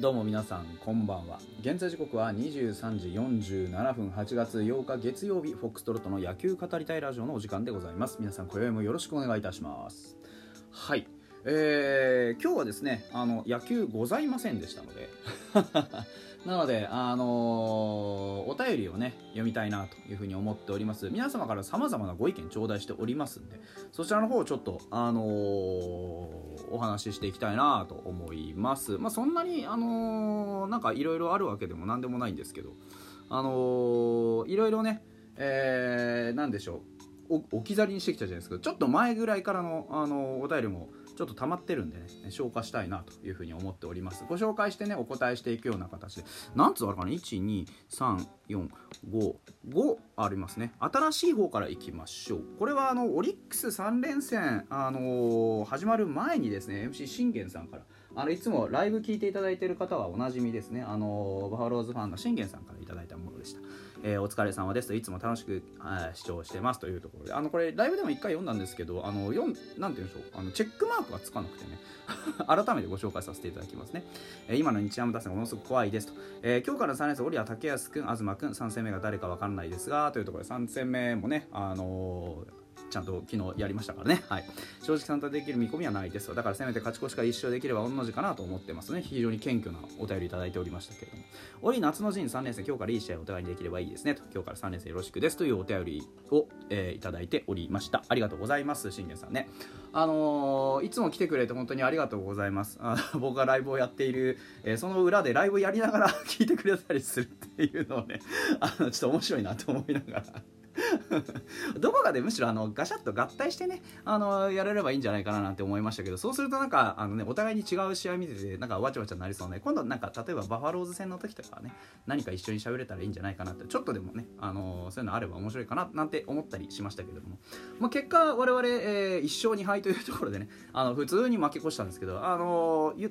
どうも皆さんこんばんは。現在時刻は23時47分8月8日月曜日フォックストロットの野球語りたいラジオのお時間でございます。皆さん今宵もよろしくお願いいたします。はい。えー、今日はですねあの野球ございませんでしたのでなので、あのー、お便りをね、読みたいなというふうに思っております。皆様から様々なご意見頂戴しておりますんで、そちらの方をちょっと、あのー、お話ししていきたいなと思います。まあ、そんなに、あのー、なんかいろいろあるわけでも何でもないんですけど、あのいろいろね、えー、なんでしょう、置き去りにしてきたじゃないですか。ちょっと前ぐらいからの、あのお便りも、ちょっと溜まってるんでね消化したいなというふうに思っております。ご紹介してねお答えしていくような形で。何つあるかな12345 5ありますね。新しい方からいきましょう。これはあのオリックス3連戦、あのー、始まる前にですね MC 信玄さんから。あのいつもライブ聞いていただいている方はおなじみですね。あのー、バファローズファンの信玄さんからいただいたものでした。えー、お疲れ様ですといつも楽しく、視聴してますというところで。あのこれライブでも1回読んだんですけどあの読んなんて言うんでしょう？あのチェックマークがつかなくてね。改めてご紹介させていただきますね、えー、今の日山打線がものすごく怖いですと、えー、今日から3年生折谷竹安君東君3戦目が誰か分かんないですがというところで3戦目もねあのーちゃんと昨日やりましたからね、はい、正直参加できる見込みはないですだからせめて勝ち越しから1勝できれば御の字かなと思ってますね。非常に謙虚なお便りいただいておりましたけれども。おり夏の陣3連戦今日からいい試合をお互いにできればいいですね。と今日から3連戦よろしくですというお便りを、えー、いただいておりました。ありがとうございます信玄さんね。あのー、いつも来てくれて本当にありがとうございます。あ僕がライブをやっている、えー、その裏でライブをやりながら 聞いてくれたりするっていうのをねあのちょっと面白いなと思いながら。どこかでむしろあのガシャッと合体してねあのやれればいいんじゃないかななんて思いましたけどそうするとなんかあの、ね、お互いに違う試合見ててなんかわちゃわちゃになりそうね。今度なんか例えばバファローズ戦の時とかはね何か一緒に喋れたらいいんじゃないかなってちょっとでもねあのそういうのあれば面白いかななんて思ったりしましたけども、まあ、結果我々、えー、1勝2敗というところでねあの普通に負け越したんですけどあのー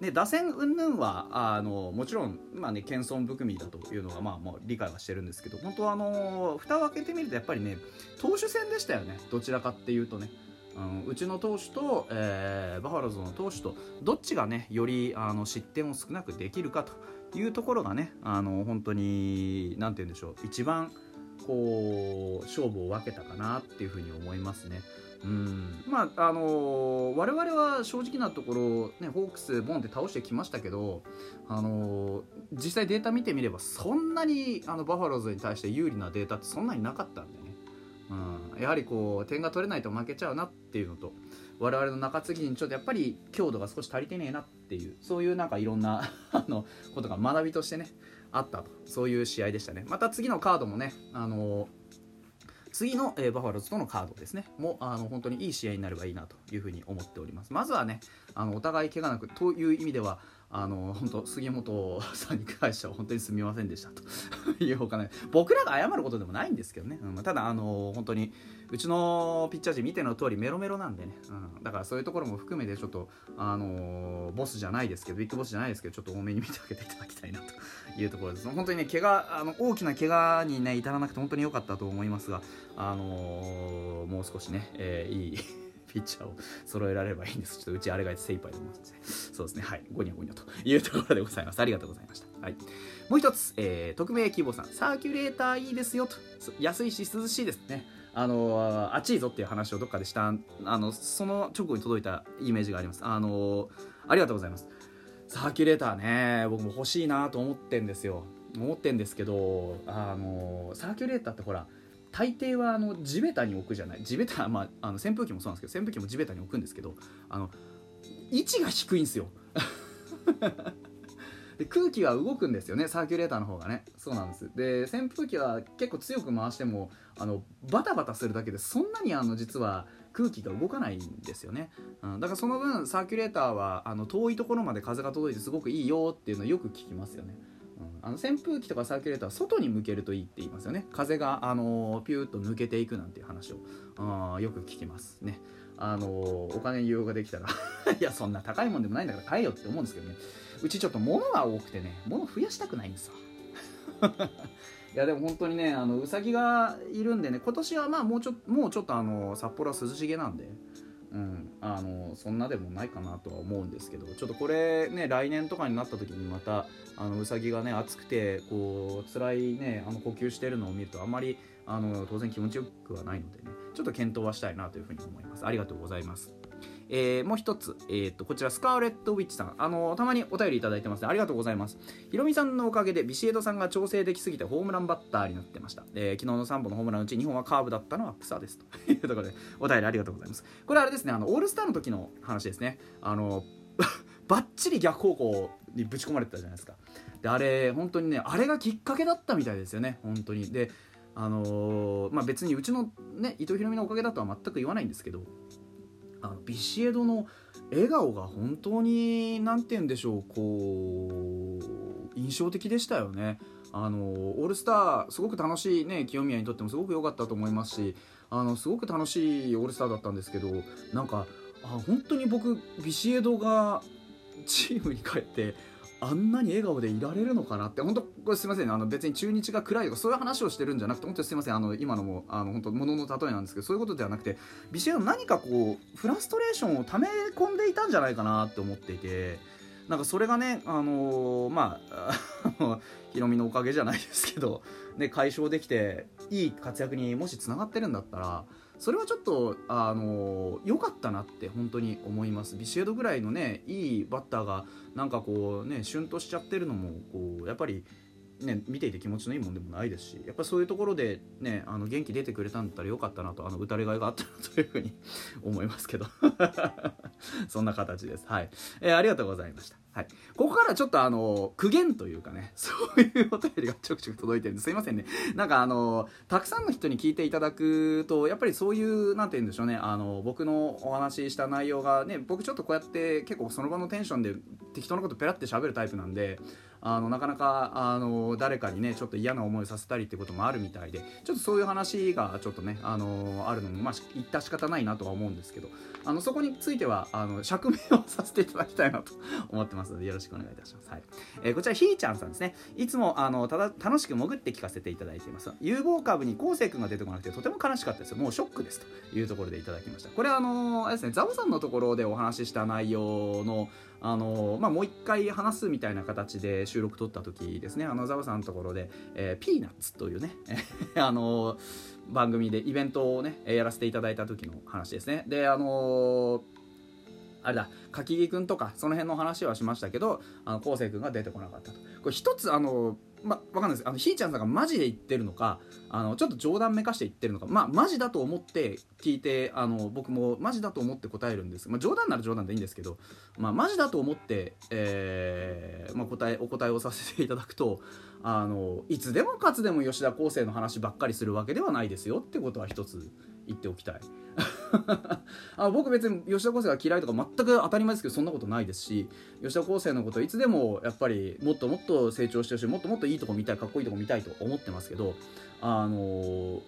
で打線云々はあのもちろん、まあね、謙遜含みだというのが、まあ、もう理解はしてるんですけど本当はあの蓋を開けてみるとやっぱりね投手戦でしたよねどちらかっていうとね。うん、うちの投手と、えー、バファローズの投手とどっちがねよりあの失点を少なくできるかというところがねあの本当に何て言うんでしょう一番こう勝負を分けたかなっていうふうに思いますね。まああのー、我々は正直なところ、ね、ホークスボンって倒してきましたけど、あのー、実際データ見てみればそんなにあのバファローズに対して有利なデータってそんなになかったんでね、うん、やはりこう点が取れないと負けちゃうなっていうのと我々の中継ぎにちょっとやっぱり強度が少し足りてねえなっていうそういうなんかいろんな あのことが学びとしてねあったと。そういう試合でしたね。また次のカードもね、あのー次の、えー、バファローズとのカードですね。もあの本当にいい試合になればいいなというふうに思っております。まずはねあのお互い怪我なくという意味ではあの本当杉本さんに関しては本当にすみませんでしたと。いうほかね僕らが謝ることでもないんですけどね、うん、ただあの本当にうちのピッチャー陣見ての通りメロメロなんでね、うん、だからそういうところも含めてちょっとあのボスじゃないですけどビッグボスじゃないですけどちょっと多めに見てあげていただきたいなと。いうところです。本当にね怪我あの大きな怪我にね至らなくて本当に良かったと思いますがあのもう少しね、えー、いいピッチャーを揃えられればいいんです。ちょっとうちあれが精一杯でますので、そうですね、はい、ゴニョゴニョと。いうところでございます。ありがとうございました。はい。もう一つ、えー、匿名希望さん、サーキュレーターいいですよと、安いし涼しいですね。あの暑いぞっていう話をどっかでした。あのその直後に届いたイメージがあります。あのありがとうございます。サーキュレーターね僕も欲しいなと思ってんですよ。思ってんですけどあのサーキュレーターってほら大抵はあの地べたに置くじゃない。地べた、まあ、あの扇風機もそうなんですけど扇風機も地べたに置くんですけどあの位置が低いんですよ。で空気は動くんですよね。サーキュレーターの方がね。そうなんです。で扇風機は結構強く回してもあのバタバタするだけでそんなにあの実は空気が動かないんですよね、うん、だからその分サーキュレーターはあの遠いところまで風が届いてすごくいいよっていうのをよく聞きますよね。あの扇風機とかサーキュレーターは外に向けるといいって言いますよね。風が、あのピューッと抜けていくなんていう話をあよく聞きます。ね。あのお金利用ができたら いやそんな高いもんでもないんだから買えよって思うんですけどね。うちちょっと物が多くてね物増やしたくないんですよ。いやでも本当にねあのうさぎがいるんでね今年はまあもうちょもうちょっとあの札幌は涼しげなんでうん、あのそんなでもないかなとは思うんですけどちょっとこれね来年とかになった時にまたあのうさぎがね暑くてこう辛いねあの呼吸してるのを見るとあんまりあの当然気持ちよくはないのでねちょっと検討はしたいなというふうに思います。ありがとうございます。えー、もう一つ、えー、とこちらスカーレット・ウィッチさん、あのー、たまにお便りいただいてますね。ありがとうございます。ひろみさんのおかげでビシエドさんが調整できすぎてホームランバッターになってました、えー、昨日の3本のホームランのうち2本はカーブだったのは草ですと。いうところでお便りありがとうございます。これあれですねあのオールスターの時の話ですね。あの バッチリ逆方向にぶち込まれてたじゃないですか。であれ本当にねあれがきっかけだったみたいですよね。本当に。であのー、まあ別にうちのね伊藤ひろみのおかげだとは全く言わないんですけどあのビシエドの笑顔が本当に何て言うんでしょうこう印象的でしたよね。あのオールスターすごく楽しいね清宮にとってもすごく良かったと思いますしあのすごく楽しいオールスターだったんですけどなんかあ本当に僕ビシエドがチームに帰ってあんなに笑顔でいられるのかなって。本当これすみません。あの別に中日が暗いとかそういう話をしてるんじゃなくて本当すみません。あの今のもあの本当ものの例えなんですけどそういうことではなくてビシエド何かこうフラストレーションを溜め込んでいたんじゃないかなって思っていてなんかそれがねあのー、まあヒロミのおかげじゃないですけど、ね、解消できていい活躍にもしつながってるんだったらそれはちょっとあの良かったなって本当に思います。ビシエドぐらいのねいいバッターがなんかこうねシュンとしちゃってるのもこうやっぱりね、見ていて気持ちのいいもんでもないですしやっぱそういうところで、ね、あの元気出てくれたんだったらよかったなとあの打たれがいがあったなというふうに 思いますけど。そんな形です、はい。えー、ありがとうございました。はい、ここからちょっとあの苦言というかね そういうお便りがちょくちょく届いてるんですいませんね。なんかあのたくさんの人に聞いていただくとやっぱりそういうなんて言うんでしょうねあの僕のお話しした内容がね僕ちょっとこうやって結構その場のテンションで適当なことペラって喋るタイプなんであのなかなかあの誰かにねちょっと嫌な思いさせたりってこともあるみたいでちょっとそういう話がちょっとねあのあるのもまあ言った仕方ないなとは思うんですけどあのそこについてはあの釈明をさせていただきたいなと 思ってますのでよろしくお願いいたします、はい。えー、こちらひーちゃんさんですね。いつもあのただ楽しく潜って聞かせていただいています。有望株に昴生君が出てこなくてとても悲しかったです。もうショックです。というところでいただきました。これあのあれですねザボさんのところでお話しした内容のあのまあ、もう一回話すみたいな形で収録撮った時ですね。あのザブさんのところで、えー、ピーナッツというね あの番組でイベントをねやらせていただいた時の話ですね。であのあれだ柿木君とかその辺の話はしましたけどあの昴生君が出てこなかったと。これ一つあのま、わかんないです。あのひーちゃんさんがマジで言ってるのかあのちょっと冗談めかして言ってるのかまあマジだと思って聞いてあの僕もマジだと思って答えるんです、まあ、冗談なら冗談でいいんですけど、まあ、マジだと思って、えーまあ、答えお答えをさせていただくとあのいつでもかつでも吉田康生の話ばっかりするわけではないですよってことは一つ言っておきたい。あ僕別に吉田康生が嫌いとか全く当たり前ですけどそんなことないですし吉田康生のこといつでもやっぱりもっともっと成長してほしいもっともっといいとこ見たいかっこいいとこ見たいと思ってますけどあの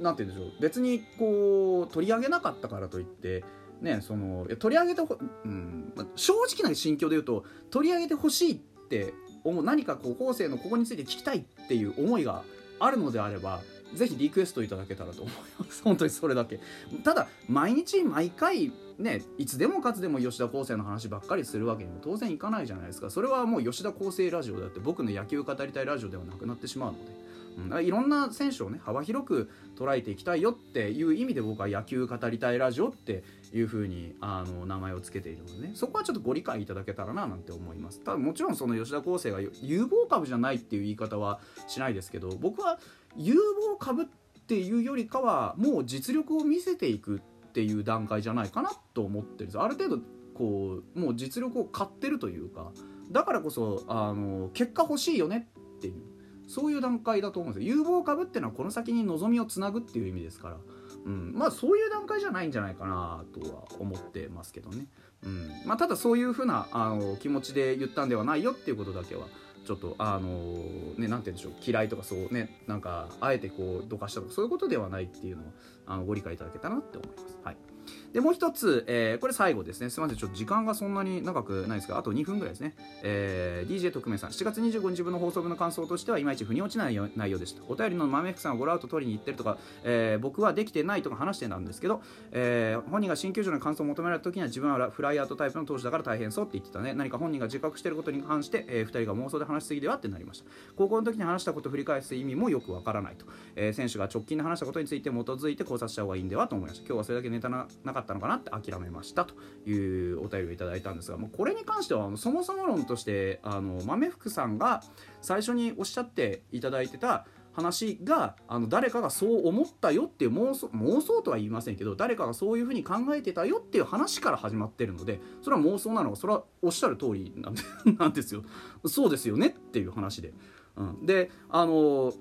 なんて言うんでしょう別にこう取り上げなかったからといってねその取り上げてほ、うん、正直な心境で言うと取り上げてほしいって思う何かこう後世のここについて聞きたいっていう思いがあるのであればぜひリクエストいただけたらと思います。本当にそれだけ。ただ毎日毎回ねいつでもかつでも吉田康生の話ばっかりするわけにも当然いかないじゃないですか。それはもう吉田康生ラジオだって僕の野球語りたいラジオではなくなってしまうので。うん、いろんな選手をね幅広く捉えていきたいよっていう意味で僕は野球語りたいラジオっていう風にあに名前を付けているのでね。そこはちょっとご理解いただけたらななんて思います。ただもちろんその吉田康生が有望株じゃないっていう言い方はしないですけど僕は有望株っていうよりかはもう実力を見せていくっていう段階じゃないかなと思ってるんです。ある程度こうもう実力を買ってるというかだからこそあの結果欲しいよねっていうそういう段階だと思うんですよ。有望株っていうのはこの先に望みをつなぐっていう意味ですから、うん、まあそういう段階じゃないんじゃないかなとは思ってますけどね、うん。まあ、ただそういうふうなあの気持ちで言ったんではないよっていうことだけはちょっとあのね何て言うんでしょう嫌いとかそうねなんかあえてこうどかしたとかそういうことではないっていうのをあのご理解いただけたらなって思います。はい。でもう一つ、えー、これ最後ですね。すみません。ちょっと時間がそんなに長くないですがあと2分ぐらいですね、えー、DJ 特命さん。7月25日分の放送分の感想としてはいまいち腑に落ちない内容でした。お便りの豆福さんをゴロアウト取りに行ってるとか、えー、僕はできてないとか話してたんですけど、えー、本人が新球場の感想を求められた時には自分はフライアウトタイプの投手だから大変そうって言ってたね。何か本人が自覚していることに関して、えー、2人が妄想で話しすぎではってなりました。高校の時に話したことを振り返す意味もよくわからないと、えー、選手が直近で話したことについて基づいて考察した方がいいんではと思いました。今日はそれだけネタななかったのかなって諦めましたというお便りをいただいたんですがもうこれに関してはあのそもそも論としてあの豆福さんが最初におっしゃっていただいてた話があの誰かがそう思ったよっていう妄想妄想とは言いませんけど誰かがそういうふうに考えてたよっていう話から始まってるのでそれは妄想なのかそれはおっしゃる通りなんで なんですよ。そうですよねっていう話で、うん、であの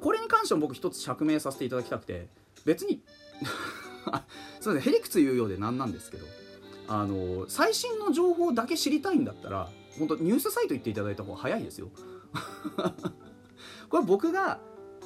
これに関しても僕一つ釈明させていただきたくて別に そうですねへりくつ言うようで何なんですけどあの最新の情報だけ知りたいんだったら本当ニュースサイト行っていただいた方が早いですよ。これ僕が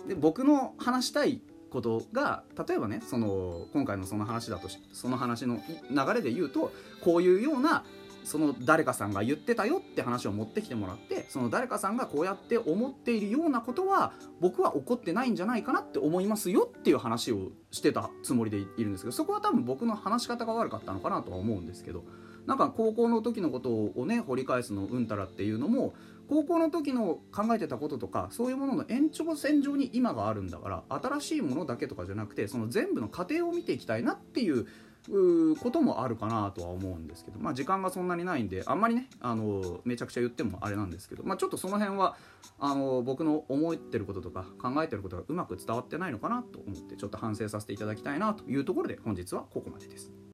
で僕の話したいことが例えばねその今回のその話だとその話の流れで言うとこういうようなその誰かさんが言ってたよって話を持ってきてもらってその誰かさんがこうやって思っているようなことは僕は起こってないんじゃないかなって思いますよっていう話をしてたつもりでいるんですけどそこは多分僕の話し方が悪かったのかなとは思うんですけどなんか高校の時のことをね掘り返すのうんたらっていうのも高校の時の考えてたこととかそういうものの延長線上に今があるんだから新しいものだけとかじゃなくてその全部の過程を見ていきたいなっていうこともあるかなとは思うんですけど、まあ、時間がそんなにないんであんまりねあのめちゃくちゃ言ってもあれなんですけど、まあ、ちょっとその辺はあの僕の思ってることとか考えてることがうまく伝わってないのかなと思ってちょっと反省させていただきたいなというところで本日はここまでです。